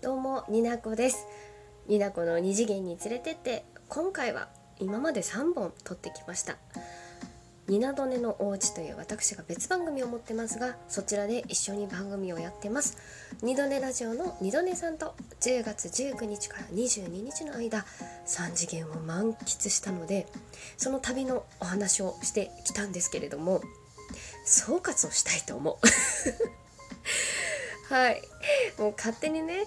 どうもになこです。になこの二次元に連れてって今回は今まで3本撮ってきました。ニナドネのおうちという私が別番組を持ってますがそちらで一緒に番組をやってます。二度寝ラジオの二度寝さんと10月19日から22日の間3次元を満喫したのでその旅のお話をしてきたんですけれども総括をしたいと思う。はい。もう勝手にね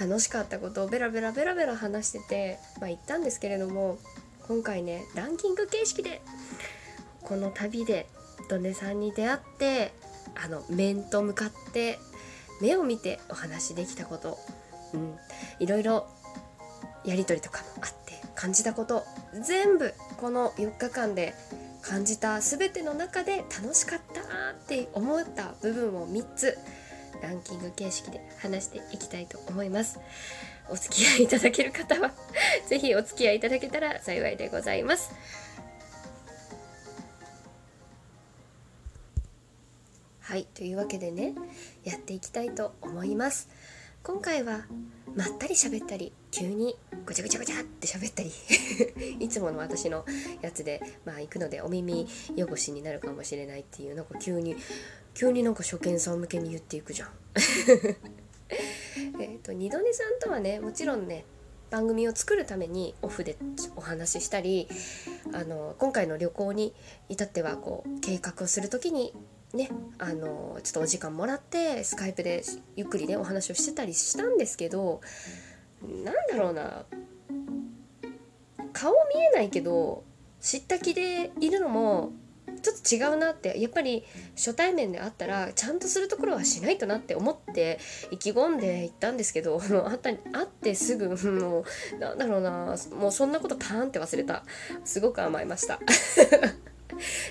楽しかったことをベラベラベラベラ話してて、まあ、言ったんですけれども今回ねランキング形式でこの旅でドネさんに出会ってあの面と向かって目を見てお話できたこと、うん、いろいろやり取りとかもあって感じたこと全部この4日間で感じた全ての中で楽しかったって思った部分を3つランキング形式で話していきたいと思います。お付き合いいただける方は 是非お付き合いいただけたら幸いでございます。はいというわけでねやっていきたいと思います。今回はまったり喋ったり急にごちゃごちゃごちゃって喋ったり いつもの私のやつでまあ行くのでお耳汚しになるかもしれないっていうなんか急に急になんか初見さん向けに言っていくじゃん。えっと二度寝さんとはねもちろんね番組を作るためにオフでお話ししたりあの今回の旅行に至ってはこう計画をする時にねあのちょっとお時間もらってスカイプでゆっくりねお話をしてたりしたんですけどなんだろうな顔見えないけど知った気でいるのもちょっと違うなってやっぱり初対面で会ったらちゃんとするところはしないとなって思って意気込んで行ったんですけど 会った会ってすぐもうなんだろうなもうそんなことパーンって忘れた。すごく甘えました。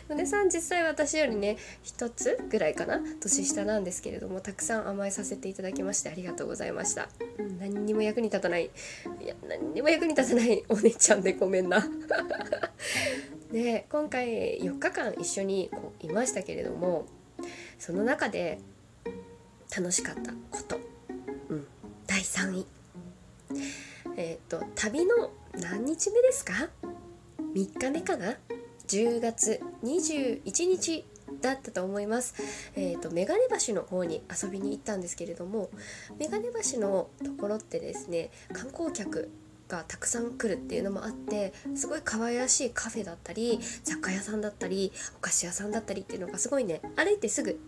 野出さん実際私よりね1つぐらいかな年下なんですけれどもたくさん甘えさせていただきましてありがとうございました、うん、何にも役に立たない。いや何にも役に立たないお姉ちゃんでごめんな で今回4日間一緒にこういましたけれどもその中で楽しかったこと、うん、第3位。えっ、ー、と旅の何日目ですか？3日目かな？10月21日だったと思います。えっ、ー、とメガネ橋の方に遊びに行ったんですけれども、メガネ橋のところってですね、観光客がたくさん来るっていうのもあってすごい可愛らしいカフェだったり雑貨屋さんだったりお菓子屋さんだったりっていうのがすごいね歩いてすぐ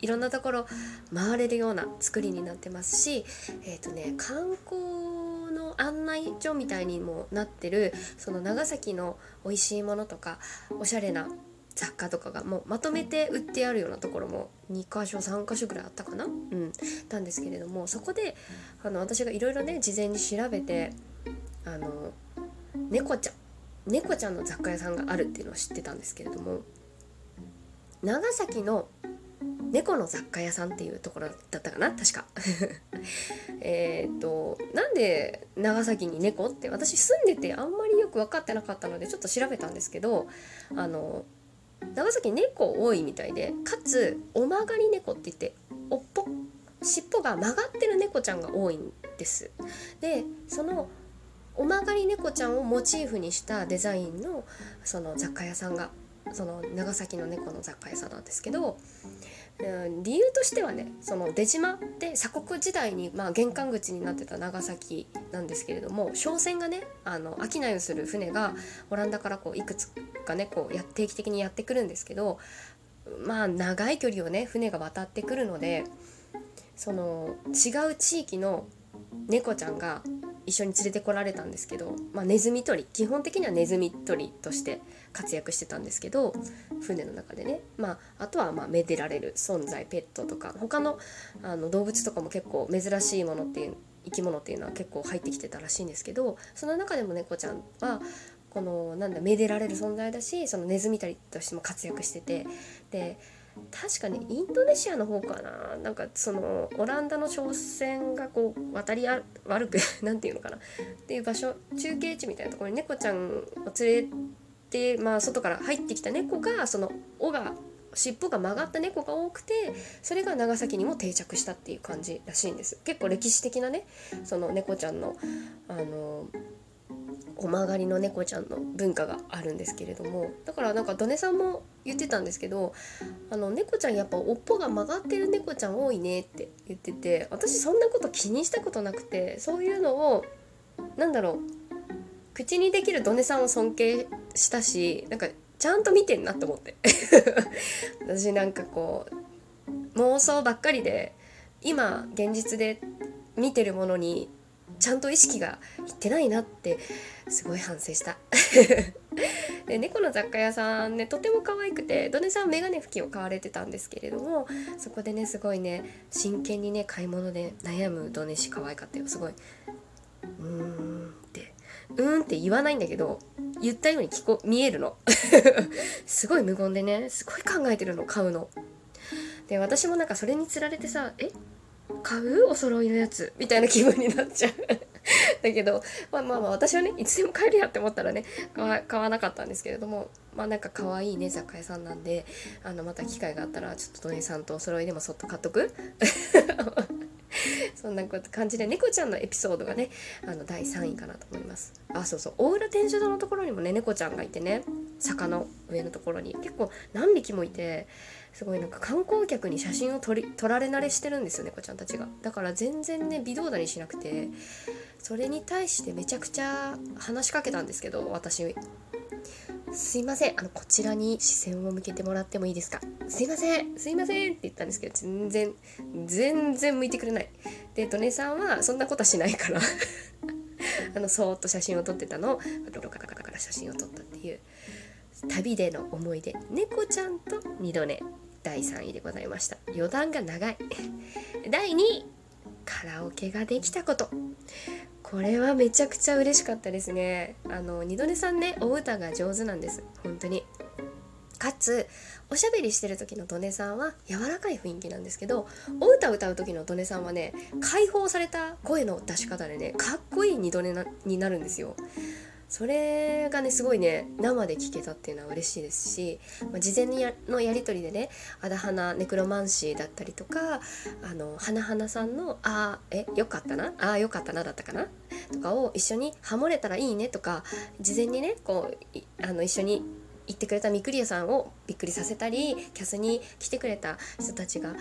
いろんなところ回れるような作りになってますしえっ、ー、とね観光の案内所みたいにもなってるその長崎の美味しいものとかおしゃれな雑貨とかがもうまとめて売ってあるようなところも2箇所3箇所ぐらいあったかな？うん。たんですけれどもそこであの私がいろいろね事前に調べてあの猫ちゃん猫ちゃんの雑貨屋さんがあるっていうのを知ってたんですけれども長崎の猫の雑貨屋さんっていうところだったかな確か。えっとなんで長崎に猫って私住んでてあんまりよく分かってなかったのでちょっと調べたんですけどあの長崎猫多いみたいでかつお曲がり猫って言っておっぽ尻尾が曲がってる猫ちゃんが多いんです。でそのお曲がり猫ちゃんをモチーフにしたデザインのその雑貨屋さんがその長崎の猫の雑貨屋さんなんですけどうん理由としてはねその出島って鎖国時代に、まあ、玄関口になってた長崎なんですけれども商船がねあの商いをする船がオランダからこういくつかねこうや定期的にやってくるんですけどまあ長い距離をね船が渡ってくるのでその違う地域の猫ちゃんが一緒に連れてこられたんですけど、まあ、ネズミ捕り基本的にはネズミ捕りとして活躍してたんですけど船の中でね、まあ、あとはまあめでられる存在ペットとか他のあの動物とかも結構珍しいものっていう生き物っていうのは結構入ってきてたらしいんですけどその中でも猫ちゃんはこのなんだめでられる存在だしそのネズミ捕りとしても活躍しててで確かにインドネシアの方かな。なんかそのオランダの商船がこう渡りあ悪く 何て言うのかな。っていう場所中継地みたいなところに猫ちゃんを連れて、まあ、外から入ってきた猫がその尾が尻尾が曲がった猫が多くてそれが長崎にも定着したっていう感じらしいんです。結構歴史的なねその猫ちゃんのあのお曲がりの猫ちゃんの文化があるんですけれどもだからなんかドネさんも言ってたんですけどあの猫ちゃんやっぱ尾っぽが曲がってる猫ちゃん多いねって言ってて私そんなこと気にしたことなくてそういうのをなんだろう口にできるドネさんを尊敬したしなんかちゃんと見てんなと思って。私なんかこう妄想ばっかりで今現実で見てるものにちゃんと意識がいってないなってすごい反省した。で猫の雑貨屋さんねとても可愛くてドネさんメガネ拭きを買われてたんですけれどもそこでねすごいね真剣にね買い物で悩むドネシ可愛かったよ。すごいうーんってうーんって言わないんだけど言ったように聞こ見えるの。すごい無言でねすごい考えてるの買うの。で私もなんかそれにつられてさえ？買うお揃いのやつみたいな気分になっちゃう。だけど、まあまあまあ私はねいつでも買えるやって思ったらね買わなかったんですけれどもまあなんか可愛いね雑貨屋さんなんであのまた機会があったらちょっと土井さんとお揃いでもそっと買っとく？そんな感じで猫ちゃんのエピソードがねあの第3位かなと思います。あそうそう。大浦天主堂のところにもね猫ちゃんがいてね坂の上のところに。結構何匹もいてすごいなんか観光客に写真を撮り撮られ慣れしてるんですよ猫ちゃんたちが。だから全然ね微動だにしなくて。それに対してめちゃくちゃ話しかけたんですけど私。すいません。あのこちらに視線を向けてもらってもいいですか？すいません。すいませんって言ったんですけど全然全然向いてくれない。でドネさんはそんなことはしないから。あのそーっと写真を撮ってたの。をロロカカカから写真を撮ったっていう。旅での思い出。猫ちゃんと二度寝。第3位でございました。余談が長い。第2位。カラオケができたこと。これはめちゃくちゃ嬉しかったですね。あの二度寝さんねお歌が上手なんです。本当に。かつおしゃべりしてる時のドネさんは柔らかい雰囲気なんですけどお歌歌う時のドネさんはね解放された声の出し方でねかっこいい二度寝になるんですよ。それがねすごいね生で聞けたっていうのは嬉しいですし、まあ、事前にのやり取りでね「あだ花ネクロマンシー」だったりとかあの花々さんの「あえよかったな？あよかったな」だったかな？とかを一緒にハモれたらいいねとか事前にねこうあの一緒に言ってくれたミクリアさんをびっくりさせたりキャスに来てくれた人たちが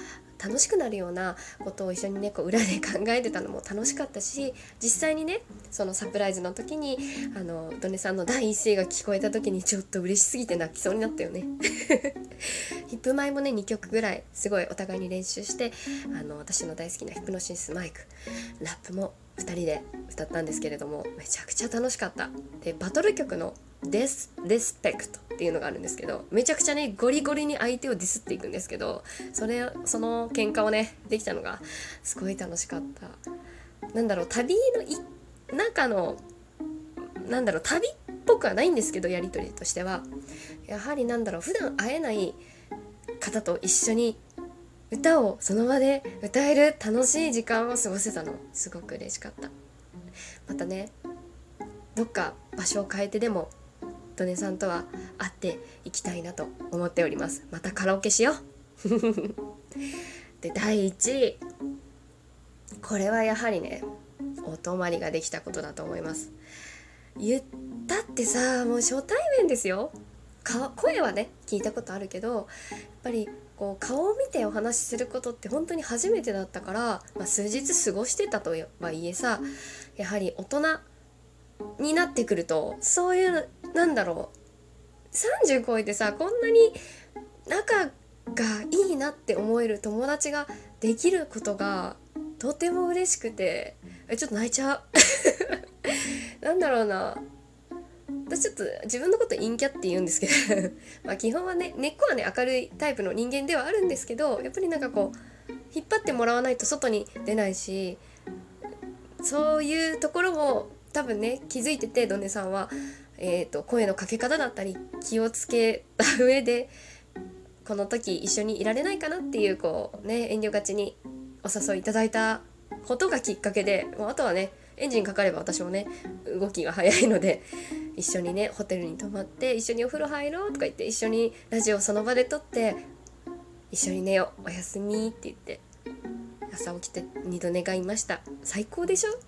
楽しくなるようなことを一緒にねこう裏で 考えてたのも楽しかったし実際にねそのサプライズの時にあのドネさんの第一声が聞こえた時にちょっと嬉しすぎて泣きそうになったよね。ヒップマイもね2曲ぐらいすごいお互いに練習してあの私の大好きなヒプノシンスマイクラップも2人で歌ったんですけれどもめちゃくちゃ楽しかった。でバトル曲のデスリスペクトっていうのがあるんですけどめちゃくちゃねゴリゴリに相手をディスっていくんですけどそれその喧嘩をねできたのがすごい楽しかった。なんだろう旅の中のなんだろう旅っぽくはないんですけどやり取りとしては。やはりなんだろう普段会えない方と一緒に歌をその場で歌える楽しい時間を過ごせたの。すごく嬉しかった。またねどっか場所を変えてでもドネさんとは会っていきたいなと思っております。またカラオケしよう。で第1位これはやはりねお泊まりができたことだと思います。言ったってさもう初対面ですよ。声はね聞いたことあるけどやっぱりこう顔を見てお話しすることって本当に初めてだったから、まあ、数日過ごしてたとはいえさやはり大人になってくるとそういうなんだろう。30超えてさこんなに仲がいいなって思える友達ができることがとても嬉しくてえちょっと泣いちゃう。なんだろうな。私ちょっと自分のこと陰キャって言うんですけど まあ基本はね根っこはね明るいタイプの人間ではあるんですけどやっぱりなんかこう引っ張ってもらわないと外に出ないしそういうところも多分ね気づいててドネさんは、えーと、声のかけ方だったり気をつけた上でこの時一緒にいられないかなっていうこうね遠慮がちにお誘いいただいたことがきっかけでもうあとはねエンジンかかれば私もね動きが早いので一緒にねホテルに泊まって一緒にお風呂入ろうとか言って一緒にラジオその場で撮って一緒に寝ようおやすみって言って朝起きて二度寝がいました。最高でしょ？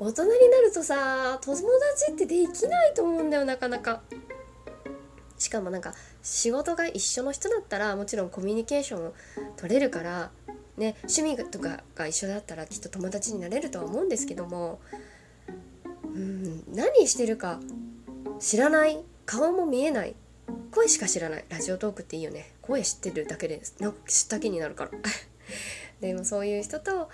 大人になるとさ友達ってできないと思うんだよなかなか。しかもなんか仕事が一緒の人だったらもちろんコミュニケーション取れるからね趣味とかが一緒だったらきっと友達になれるとは思うんですけども。うん何してるか知らない。顔も見えない。声しか知らない。ラジオトークっていいよね。声知ってるだけでなんか知った気になるから。でもそういう人と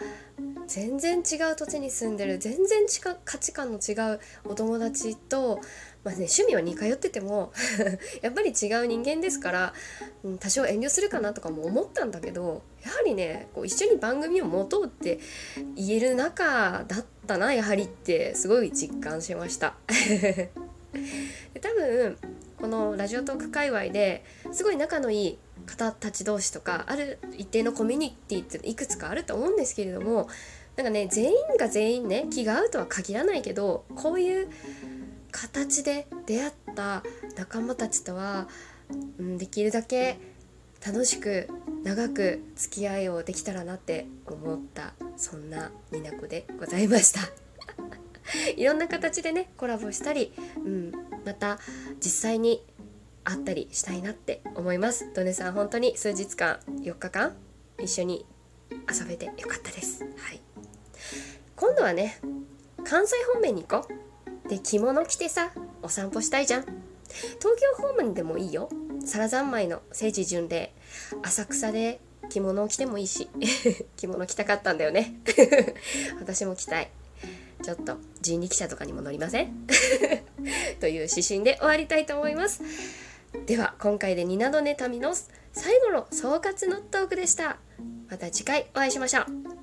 全然違う土地に住んでる全然価値観の違うお友達と、まあね、趣味は似通ってても やっぱり違う人間ですから、うん、多少遠慮するかなとかも思ったんだけどやはりねこう一緒に番組を持とうって言える仲だったなやはりってすごい実感しました。で多分このラジオトーク界隈ですごい仲のいい方たち同士とかある一定のコミュニティっていくつかあると思うんですけれどもなんかね全員が全員ね気が合うとは限らないけどこういう形で出会った仲間たちとは、うん、できるだけ楽しく長く付き合いをできたらなって思ったそんなになこでございました。いろんな形でねコラボしたり、うん、また実際に会ったりしたいなって思います。ドネさん本当に数日間4日間一緒に遊べてよかったです。はい。今度はね関西方面に行こう。で着物着てさお散歩したいじゃん。東京方面でもいいよ。皿三昧の聖地巡礼。浅草で着物を着てもいいし。着物着たかったんだよね。私も着たい。ちょっと人力車とかにも乗りません？という指針で終わりたいと思います。では今回でニナドネタミの最後の総括のトークでした。また次回お会いしましょう。